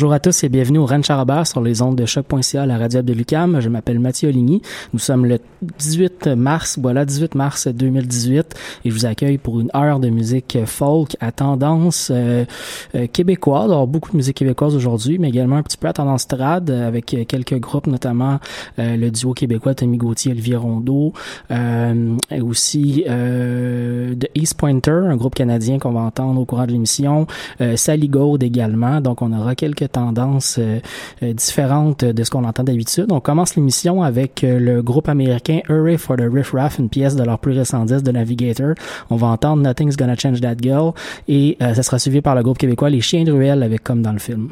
Bonjour à tous et bienvenue au Ranch Charabert sur les ondes de choc.ca à la radio de Lucam. Je m'appelle Mathieu Oligny. Nous sommes le 18 mars, voilà, 18 mars 2018 et je vous accueille pour une heure de musique folk à tendance euh, euh, québécoise. Alors, beaucoup de musique québécoise aujourd'hui, mais également un petit peu à tendance trad avec quelques groupes, notamment euh, le duo québécois Tommy Gauthier, Olivier Rondeau, et aussi The East Pointer, un groupe canadien qu'on va entendre au courant de l'émission, Sally Gold également. Donc, on aura quelques tendances euh, euh, différentes de ce qu'on entend d'habitude. On commence l'émission avec euh, le groupe américain Hurry for the Riff Raff, une pièce de leur plus récent disque de Navigator. On va entendre Nothing's Gonna Change That Girl et ça sera suivi par le groupe québécois Les Chiens de Ruelle avec comme dans le film.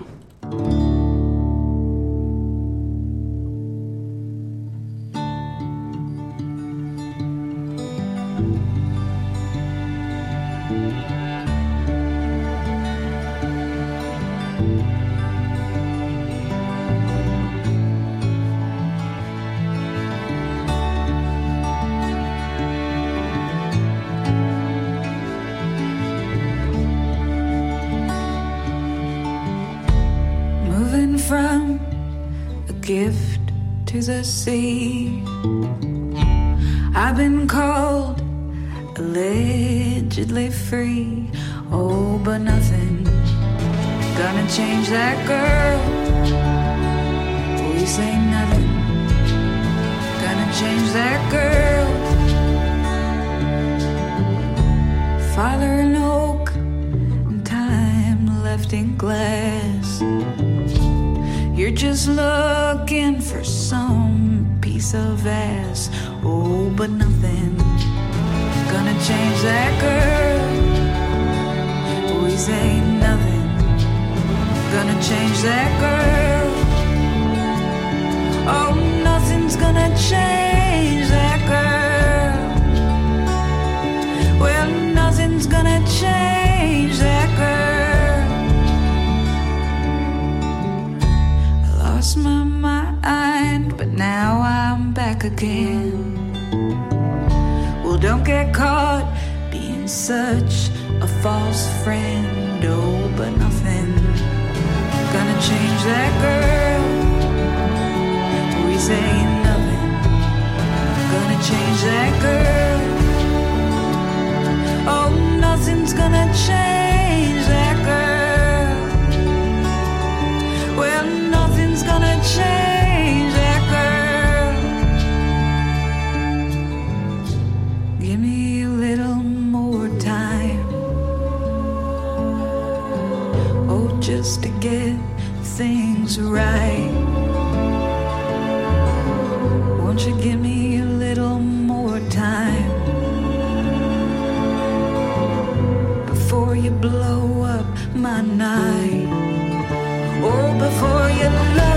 Called allegedly free. Oh, but nothing gonna change that girl. We say nothing gonna change that girl. Father in oak, time left in glass. You're just looking for some piece of ass. Oh, but nothing gonna change that girl. We say nothing gonna change that girl. Oh, nothing's gonna change that girl. Well, nothing's gonna change that girl. I lost my mind, but now I'm back again don't get caught being such a false friend. Oh, but nothing gonna change that girl. We say nothing gonna change that girl. Oh, nothing's gonna change. Oh, before you love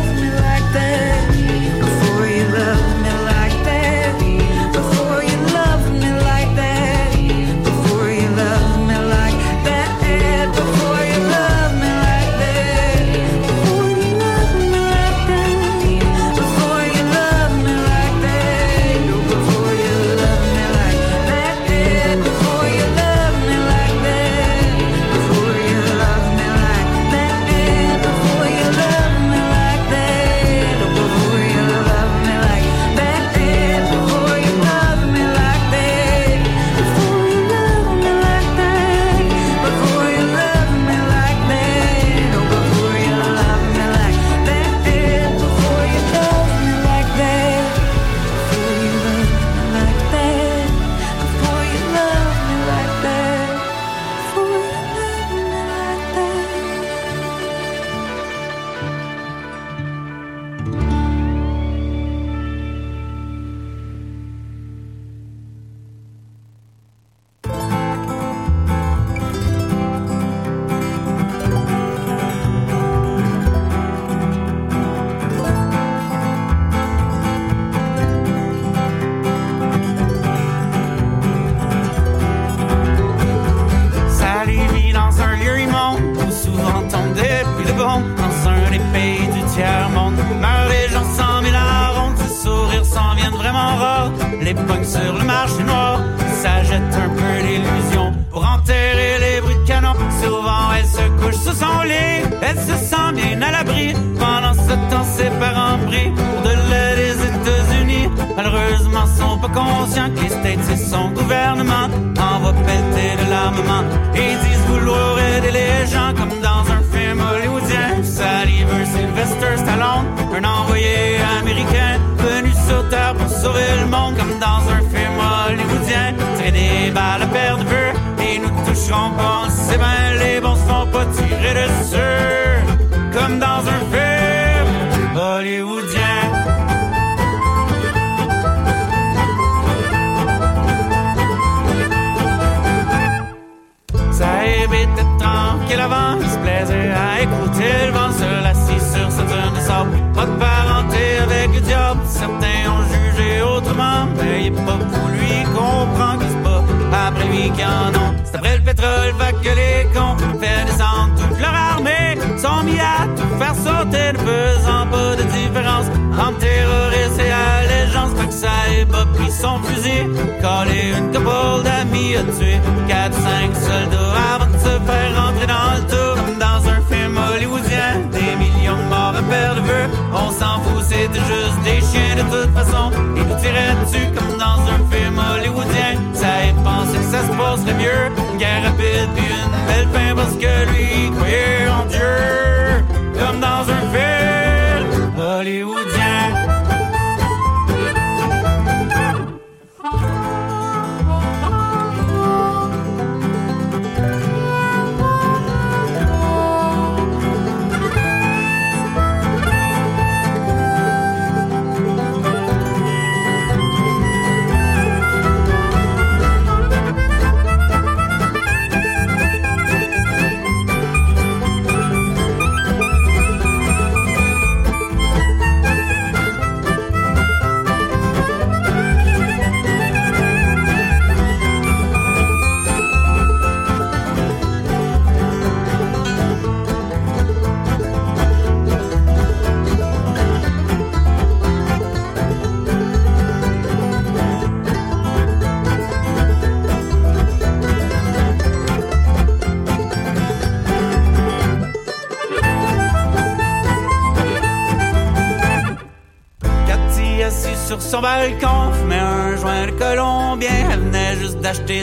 son gouvernement envoient pelleter de l'armement. Et disent vouloir aider les gens comme dans un film hollywoodien. Saliver Sylvester Stallone, un envoyé américain venu sur terre pour sauver le monde comme dans un film hollywoodien. Tirer des balles à perdre de vue et nous toucherons pas. C'est ben les bons se font pas tirer dessus comme dans un film hollywoodien. Tranquille avant, il se plaisait à écouter le vent se lassit sur sa dune de sable. Pas de parenté avec le diable, certains ont jugé autrement, mais il pas pour lui comprend que c'est pas après lui qu'il en ont. C'est après le pétrole, va que les cons fait descendre toute leur armée, sont mis à tout faire sauter, ne faisant pas de différence entre terroriste et allégeance. Ça ait pas pris son fusil, collé une couple d'amis, a tué 4-5 soldats avant de se faire rentrer dans le tour comme dans un film hollywoodien. Des millions de morts à perdre vue, on s'en fout, c'était juste des chiens de toute façon. Ils nous tiraient dessus comme dans un film hollywoodien. Ça ait pensé que ça se passerait mieux, une guerre rapide puis une belle fin parce que lui croyait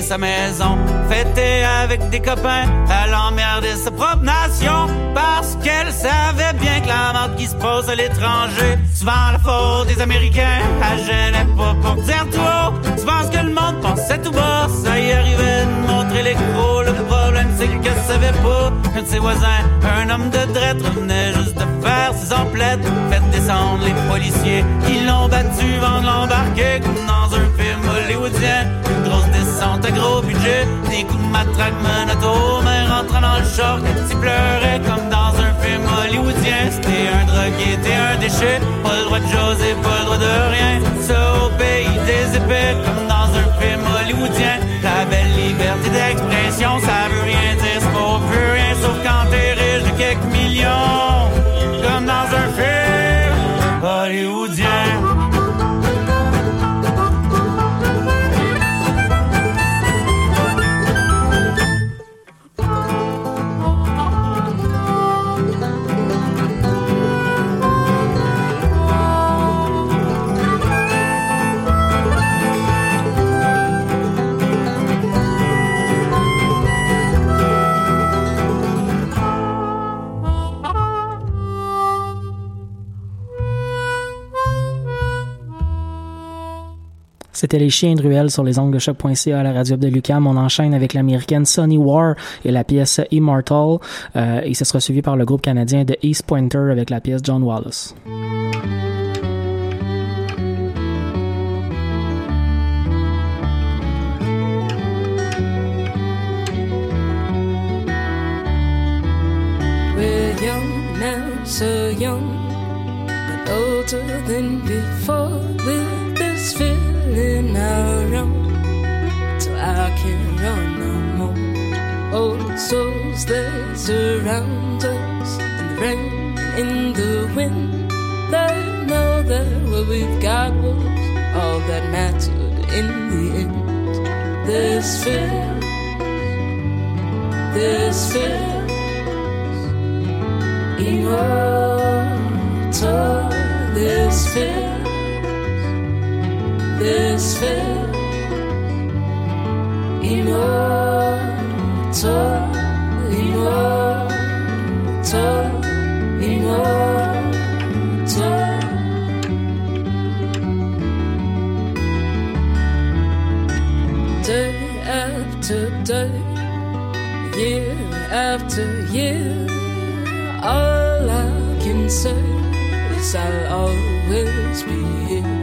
sa maison. Fêter avec des copains. Elle emmerdait sa propre nation. Parce qu'elle savait bien que la merde qui se passe à l'étranger. Souvent la faute des Américains. Elle gênait pas pour dire tout haut. Tu penses que le monde pensait tout bas. Ça y arrivait de montrer les gros. Le problème c'est qu'elle savait pas. un de ses voisins, un homme de drette, revenait juste de faire ses emplettes. Fait descendre les policiers, qui l'ont battu avant de l'embarquer, comme dans un film hollywoodien. Gros budget, des coups de matraque mais rentrant dans le short, il pleurait comme dans un film hollywoodien. C'était un drogué, t'es un déchet, pas le droit de José, pas le droit de rien. Ça au pays des épées, comme dans un film hollywoodien. La belle liberté d'expression, ça veut rien dire, c'est pas plus rien, sauf quand t'es riche de quelques. C'était les chiens de ruelle sur les ongles de choc.ca à la radio de Lucam. On enchaîne avec l'américaine Sonny War et la pièce Immortal. Euh, et ce sera suivi par le groupe canadien de East Pointer avec la pièce John Wallace. We're young now, so young, but older than before. With this feeling around, till I can't run no more. Old souls that surround us in the rain and in the wind. They know that what we've got was all that mattered in the end. This fear, this fear immortal. This feels, this feels immortal, immortal, immortal. Day after day, year after year. All I can say is I'll always be here.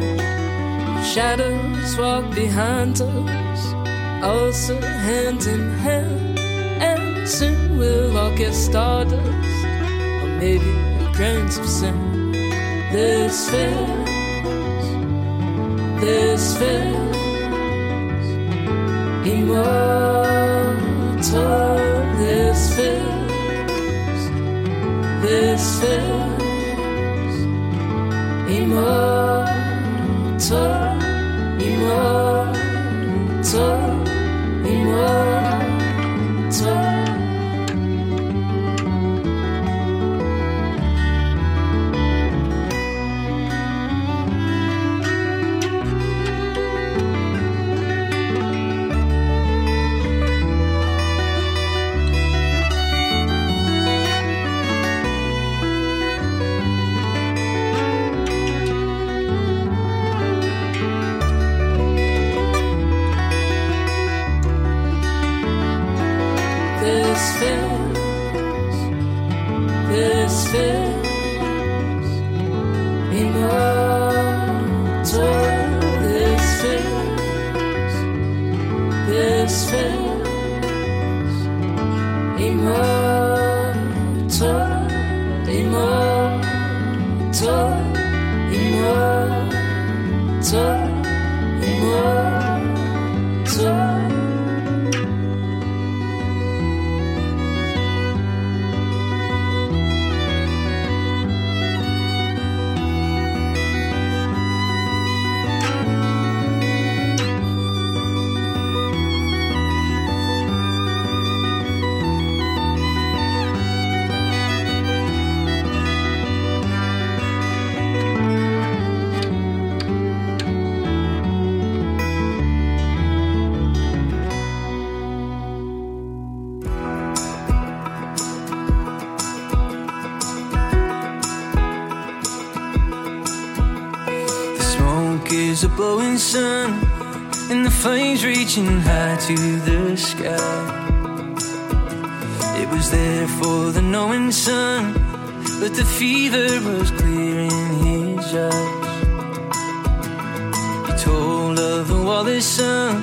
Shadows walk behind us, also hand in hand. And soon we'll walk as stardust, or maybe grains of sand. This feels, this feels immortal. This feels this feels immortal, Oh. Is a blowing sun, and the flames reaching high to the sky. It was there for the knowing sun, but the fever was clear in his eyes. He told of the Wallace son,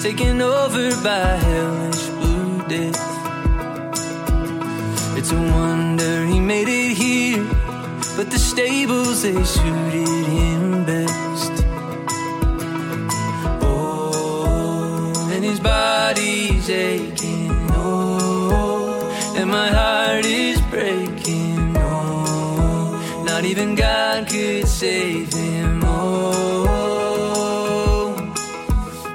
taken over by hellish blue death. It's a wonder he made it here, but the stables they suited him body's aching. Oh, and my heart is breaking. Oh, not even God could save him. Oh,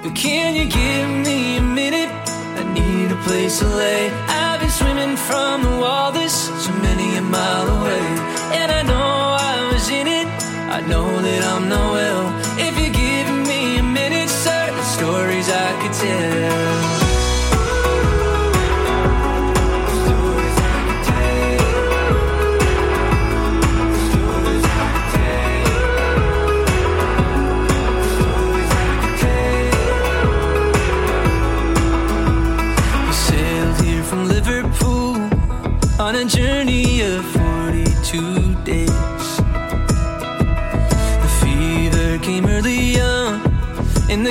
but can you give me a minute? I need a place to lay. I've been swimming from the wall this so many a mile away, and I know I was in it. I know that I'm not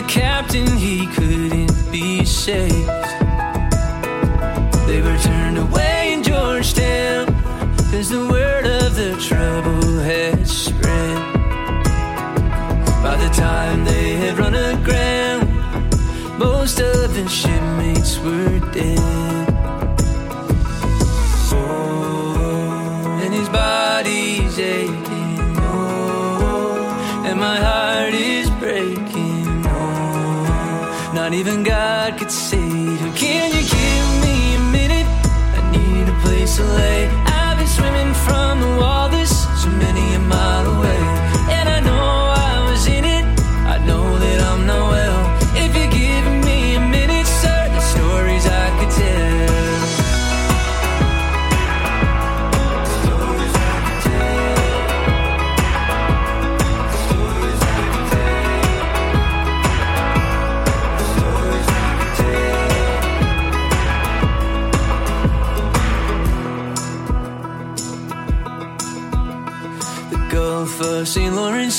captain he couldn't be saved. They were turned away in Georgetown, cause the word of the trouble had spread. By the time they had run aground, most of the shipmates were dead.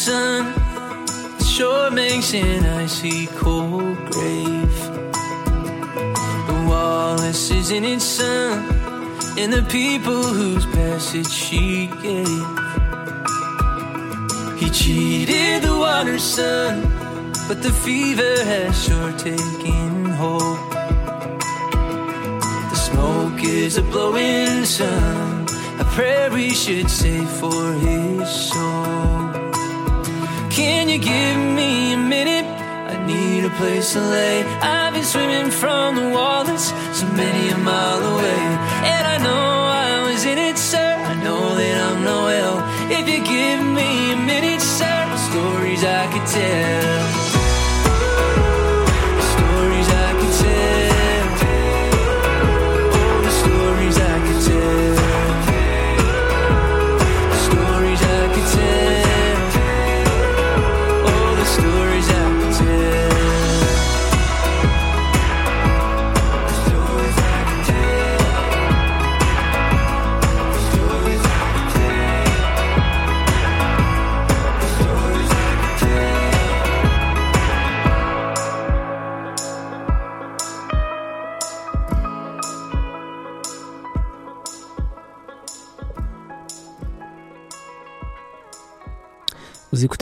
Sun, shore makes an icy cold grave. The Wallace is in its sun, and the people whose passage she gave. He cheated the water sun, but the fever has sure taken hold. The smoke is a blowing sun, a prayer we should say for his soul. Can you give me a minute? I need a place to lay. I've been swimming from the wall that's so many a mile away. And I know I was in it, sir. I know that I'm not well. If you give me a minute, sir, stories I could tell.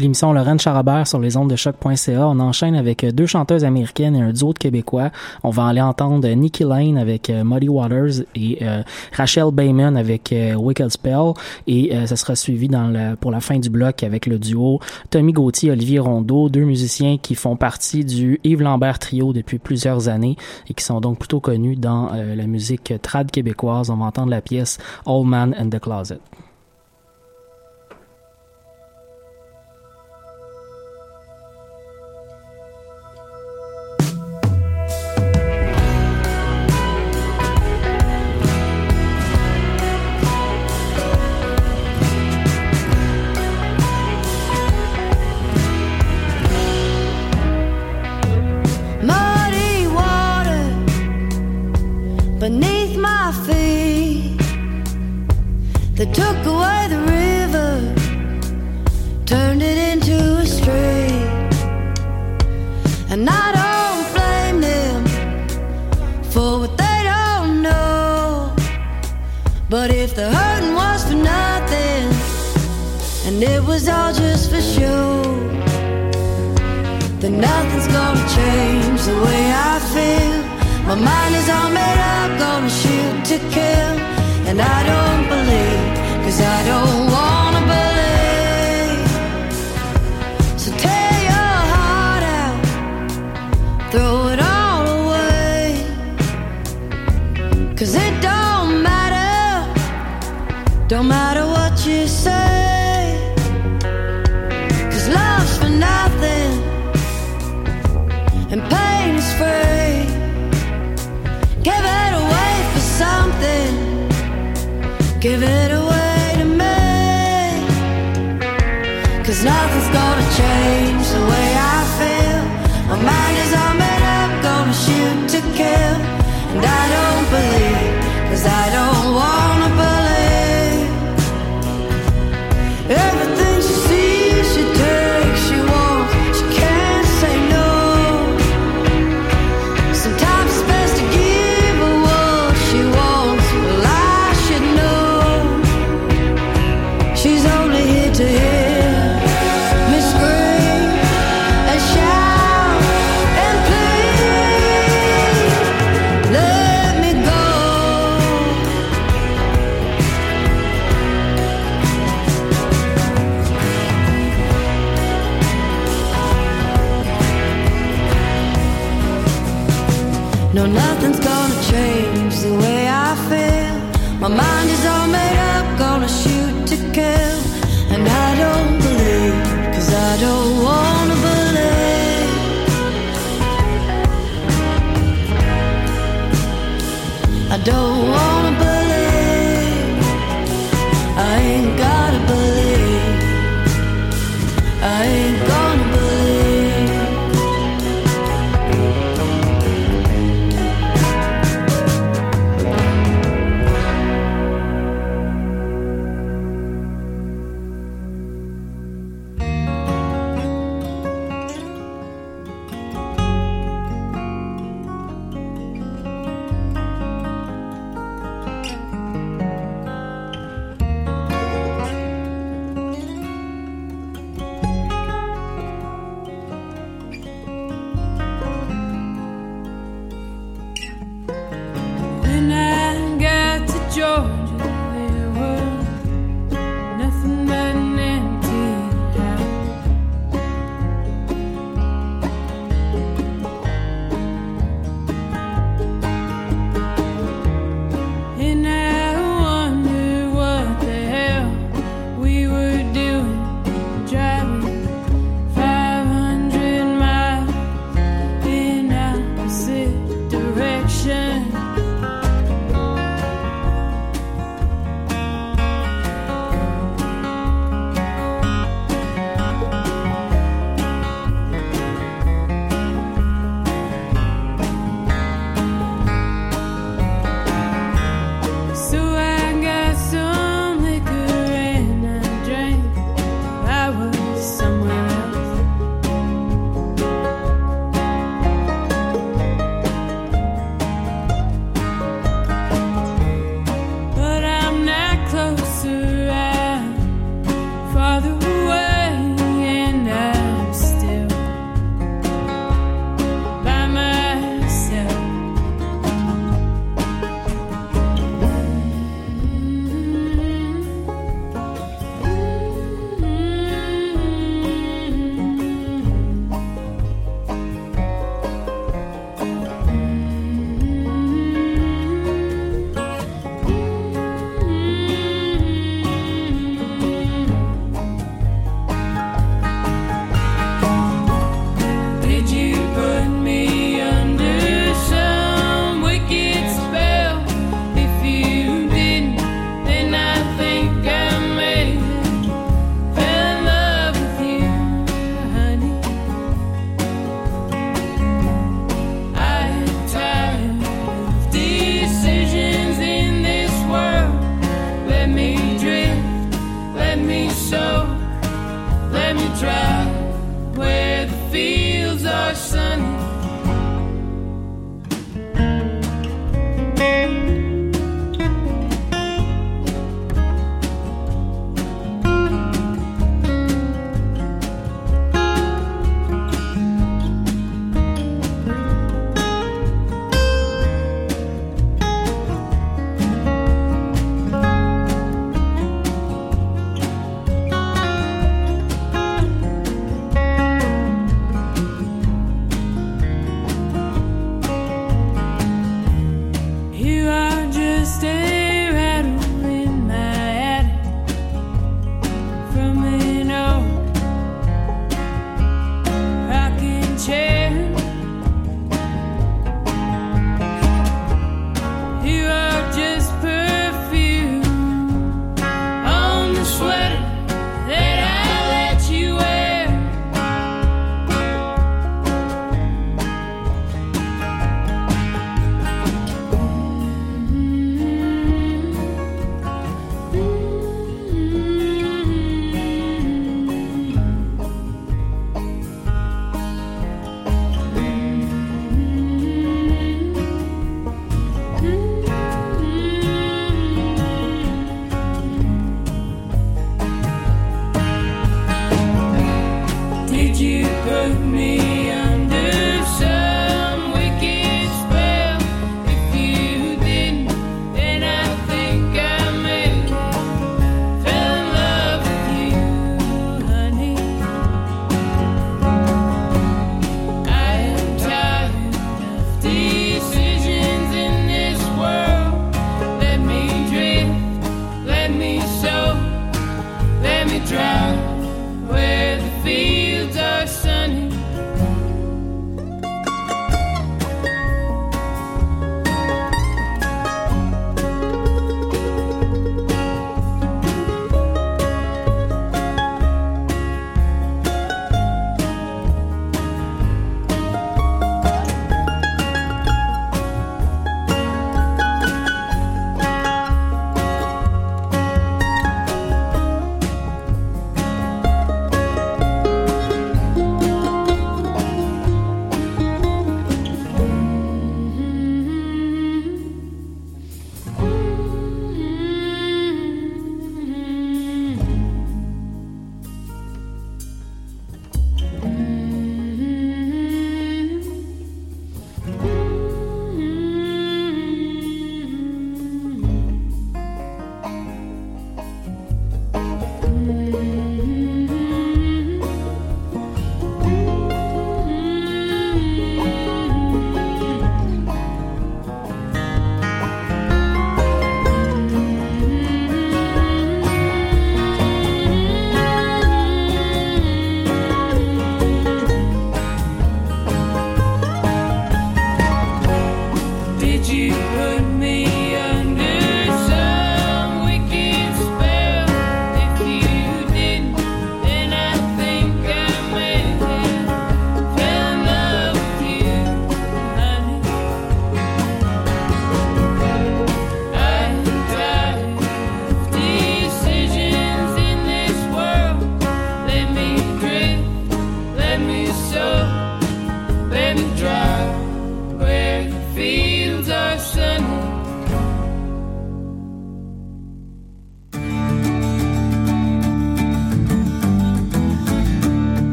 L'émission Lorraine Charabert sur les ondes de choc.ca. On enchaîne avec deux chanteuses américaines et un duo de Québécois. On va aller entendre Nikki Lane avec euh, Muddy Waters et euh, Rachel Bayman avec euh, Wicked Spell. Et euh, ça sera suivi dans pour la fin du bloc avec le duo Tommy Gauthier, Olivier Rondeau, deux musiciens qui font partie du Yves Lambert Trio depuis plusieurs années et qui sont donc plutôt connus dans euh, la musique trad québécoise. On va entendre la pièce Old Man in the Closet. and it was all just for show. Then nothing's gonna change the way I feel. My mind is all made up, gonna shoot to kill. And I don't believe, cause I don't wanna believe. So tear your heart out, throw it all away. Cause it don't matter, don't matter. don't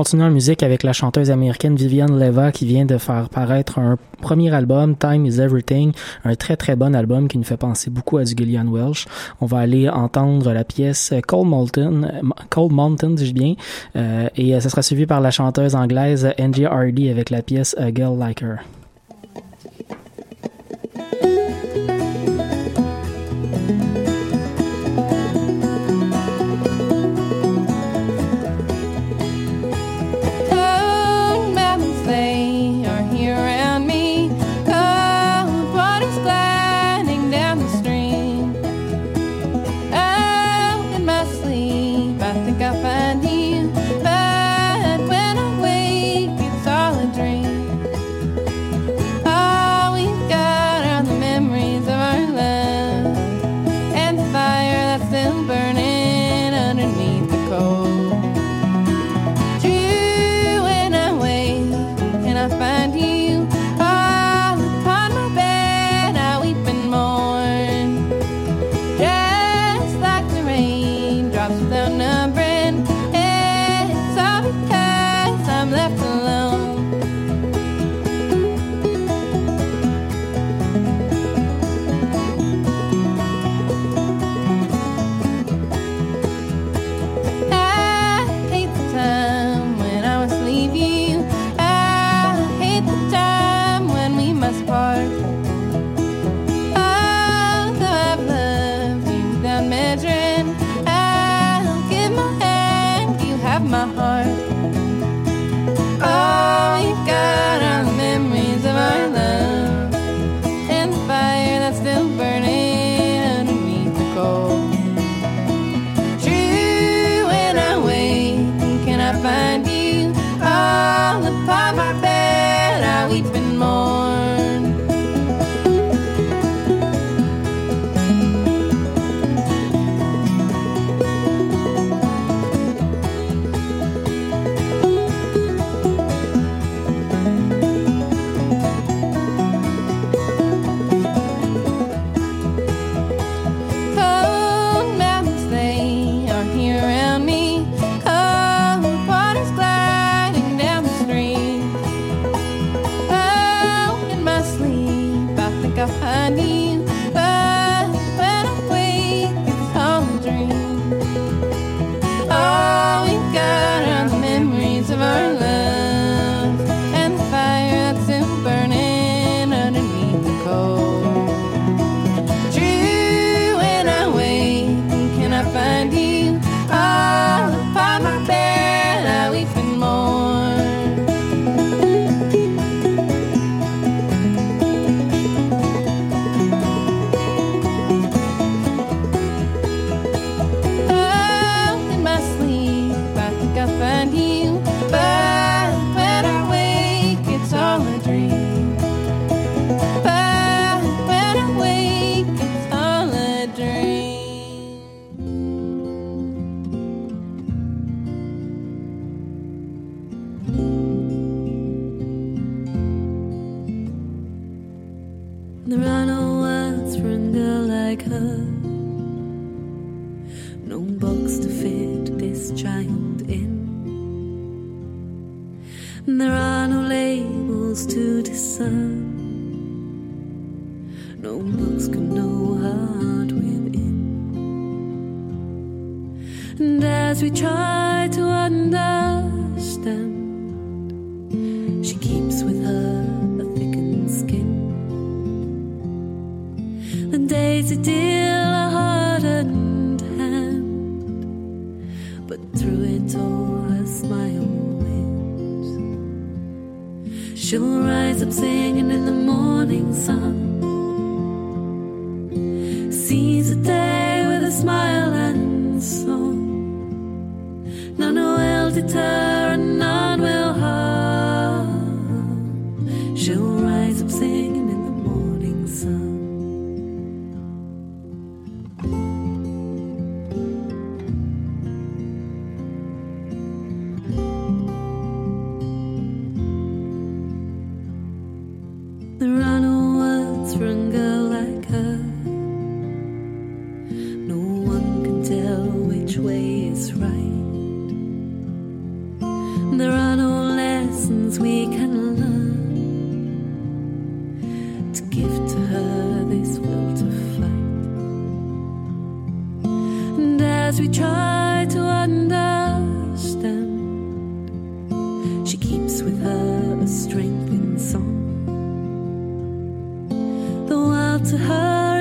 continue en musique avec la chanteuse américaine Viviane Leva qui vient de faire paraître un premier album, Time is Everything, un très très bon album qui nous fait penser beaucoup à du Gillian Welsh. On va aller entendre la pièce Cold Mountain, Cold Mountain, dis-je bien, euh, et euh, ça sera suivi par la chanteuse anglaise Angie Hardy avec la pièce A Girl Like Her.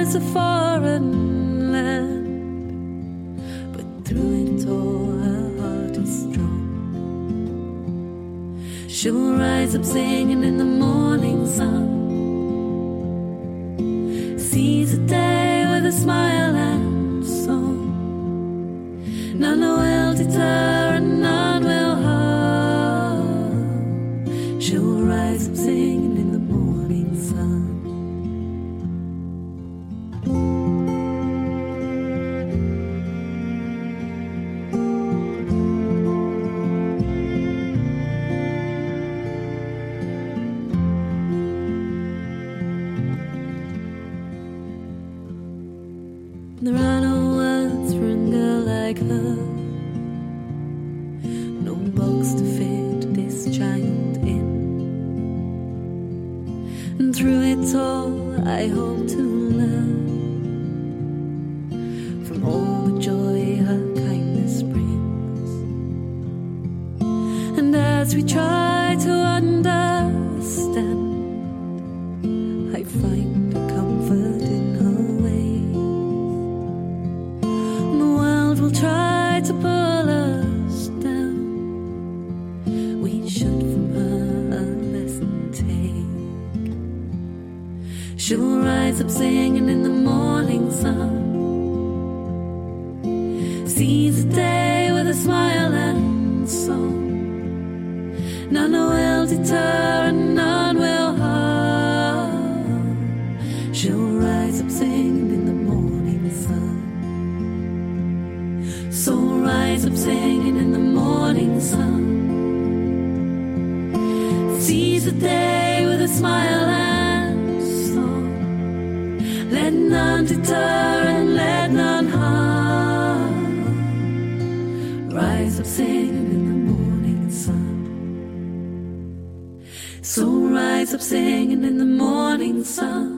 Is a foreign land, but through it all, her heart is strong. She'll rise up singing in the morning sun. Rise up singing in the morning sun. So rise up singing in the morning sun. Seize the day with a smile and song. Let none deter and let none harm. Rise up singing in the morning sun. So rise up singing in the morning sun.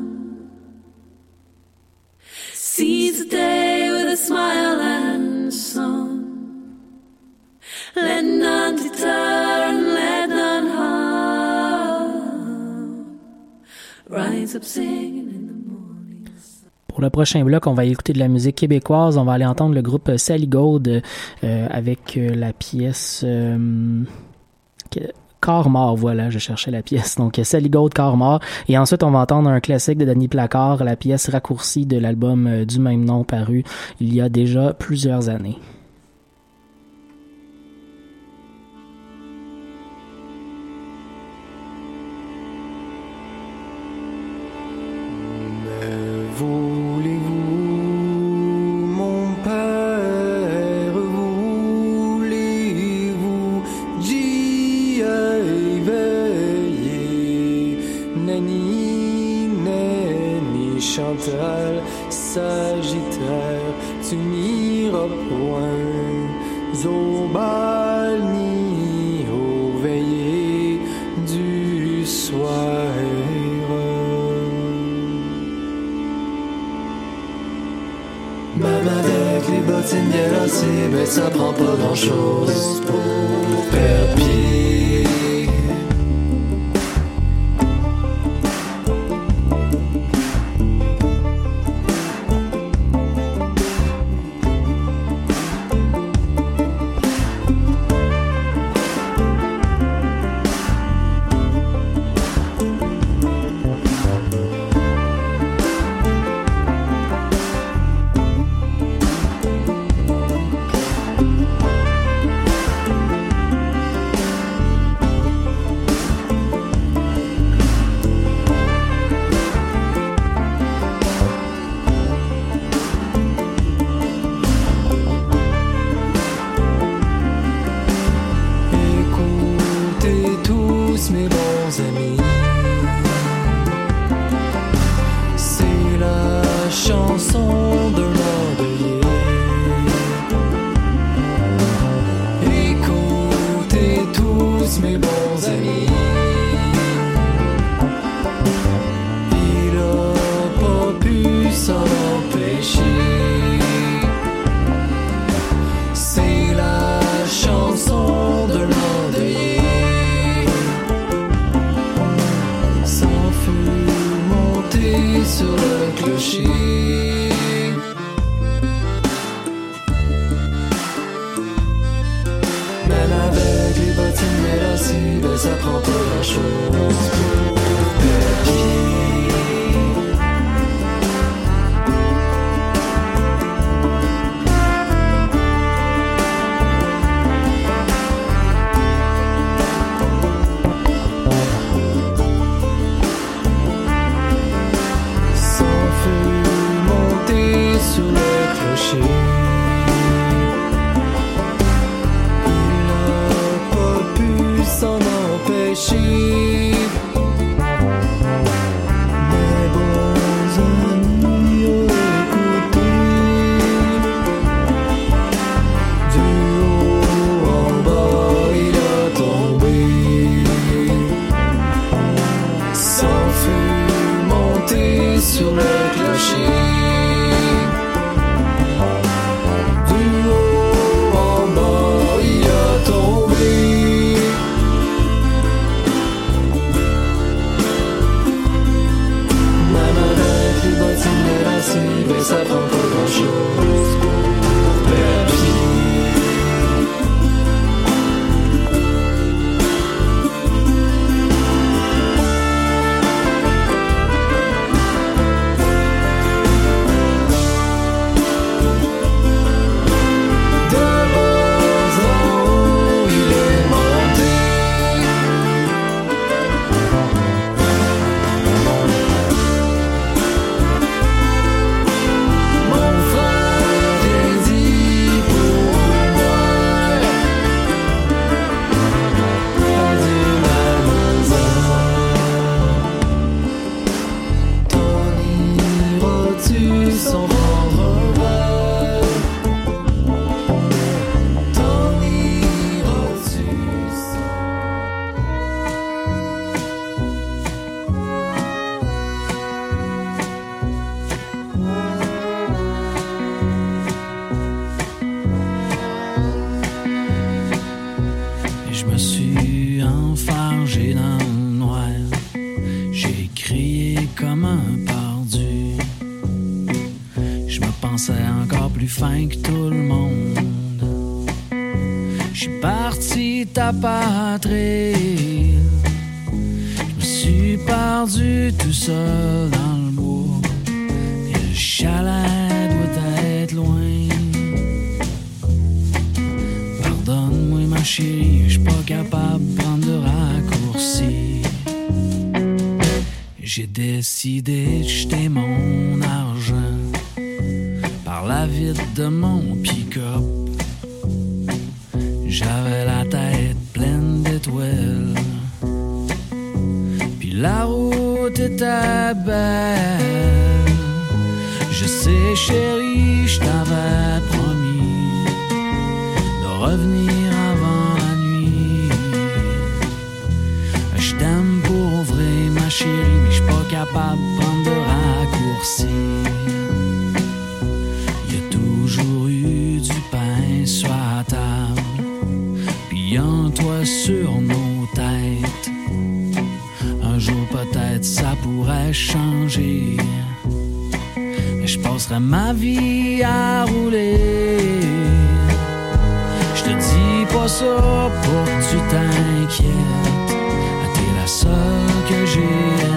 Pour le prochain bloc, on va écouter de la musique québécoise. On va aller entendre le groupe Sally Gold euh, avec euh, la pièce euh, mort, voilà, je cherchais la pièce. Donc Sally Gold, Corps mort. Et ensuite, on va entendre un classique de Danny Placard, la pièce raccourcie de l'album euh, du même nom paru il y a déjà plusieurs années. vivo. ti. Je me suis enfargé dans le noir. J'ai crié comme un perdu. Je me pensais encore plus fin que tout le monde. Je suis parti patrie Je me suis perdu tout seul dans le bois. Et le chalet doit être loin. Pardonne-moi ma chérie, J'ai décidé de jeter mon argent par la vitre de mon pick-up. J'avais la tête pleine d'étoiles. Puis la route était belle. Je sais, chérie, je t'avais promis de revenir pas prendre de. Y a toujours eu du pain sur la table, puis un toit sur nos têtes. Un jour peut-être ça pourrait changer. Mais je passerai ma vie à rouler. Je te dis pas ça pour que tu t'inquiètes. T'es la seule que j'ai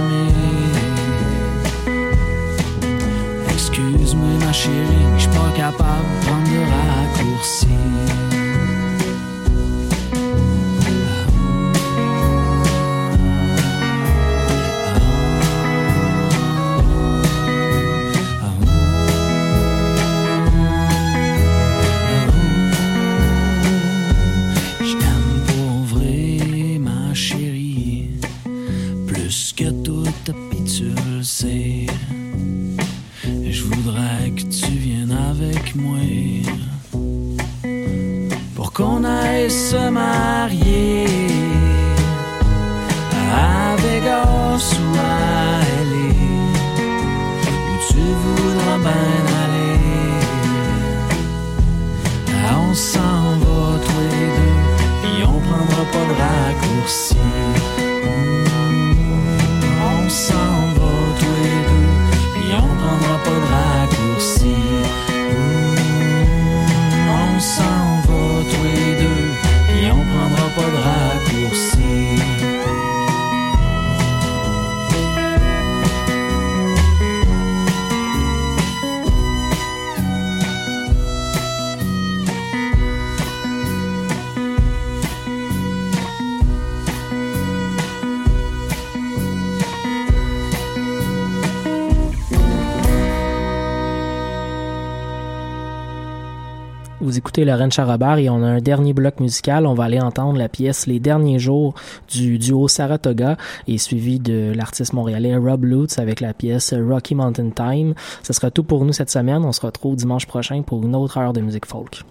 Vous écoutez Lorraine Charabert et on a un dernier bloc musical. On va aller entendre la pièce Les derniers jours du duo Saratoga et suivi de l'artiste montréalais Rob Lutz avec la pièce Rocky Mountain Time. Ce sera tout pour nous cette semaine. On se retrouve dimanche prochain pour une autre heure de musique folk.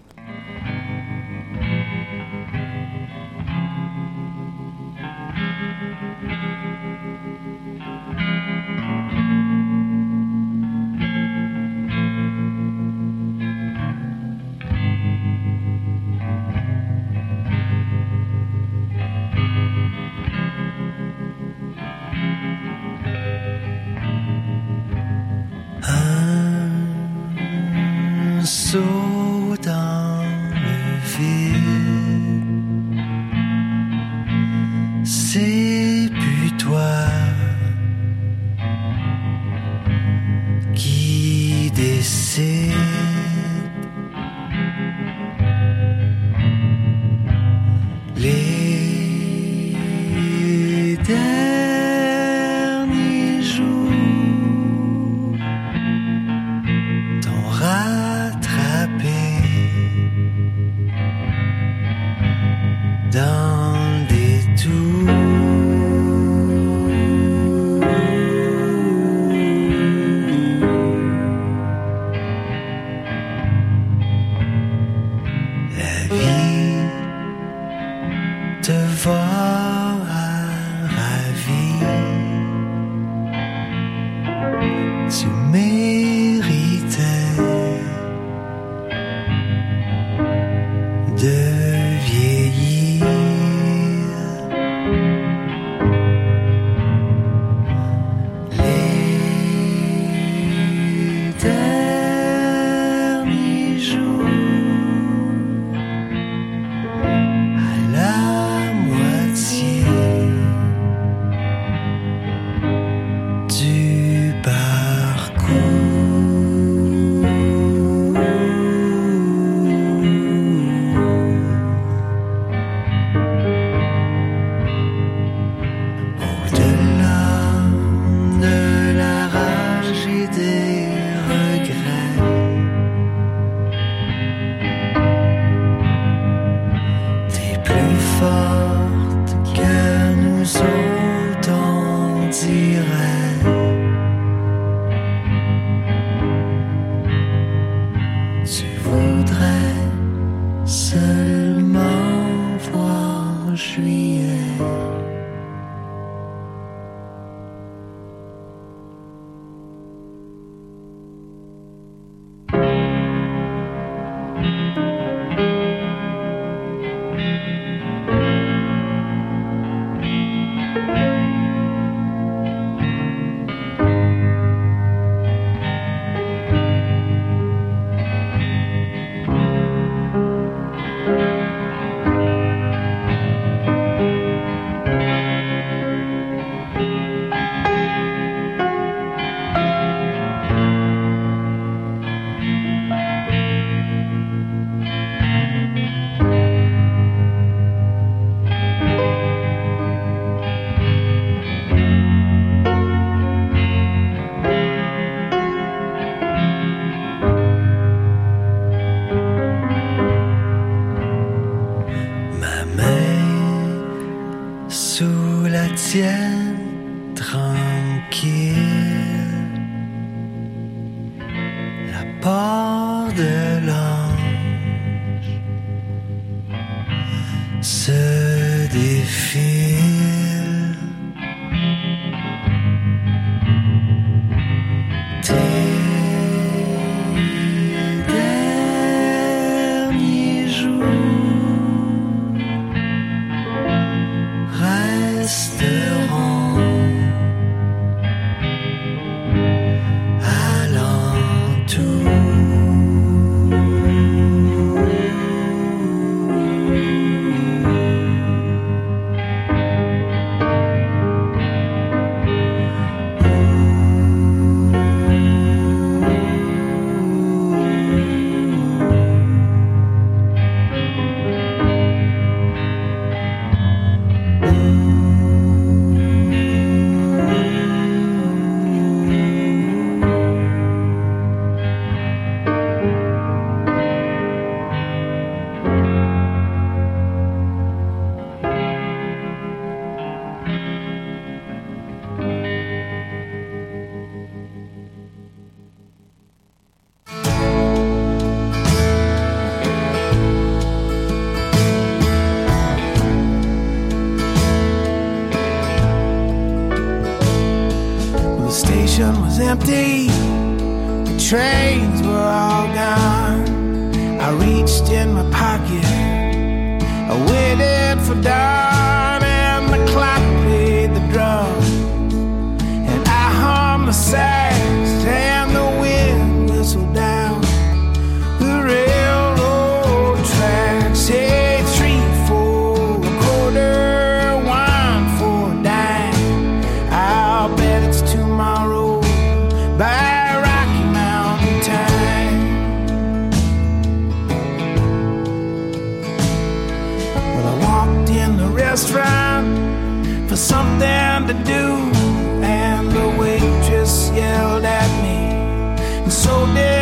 so and so did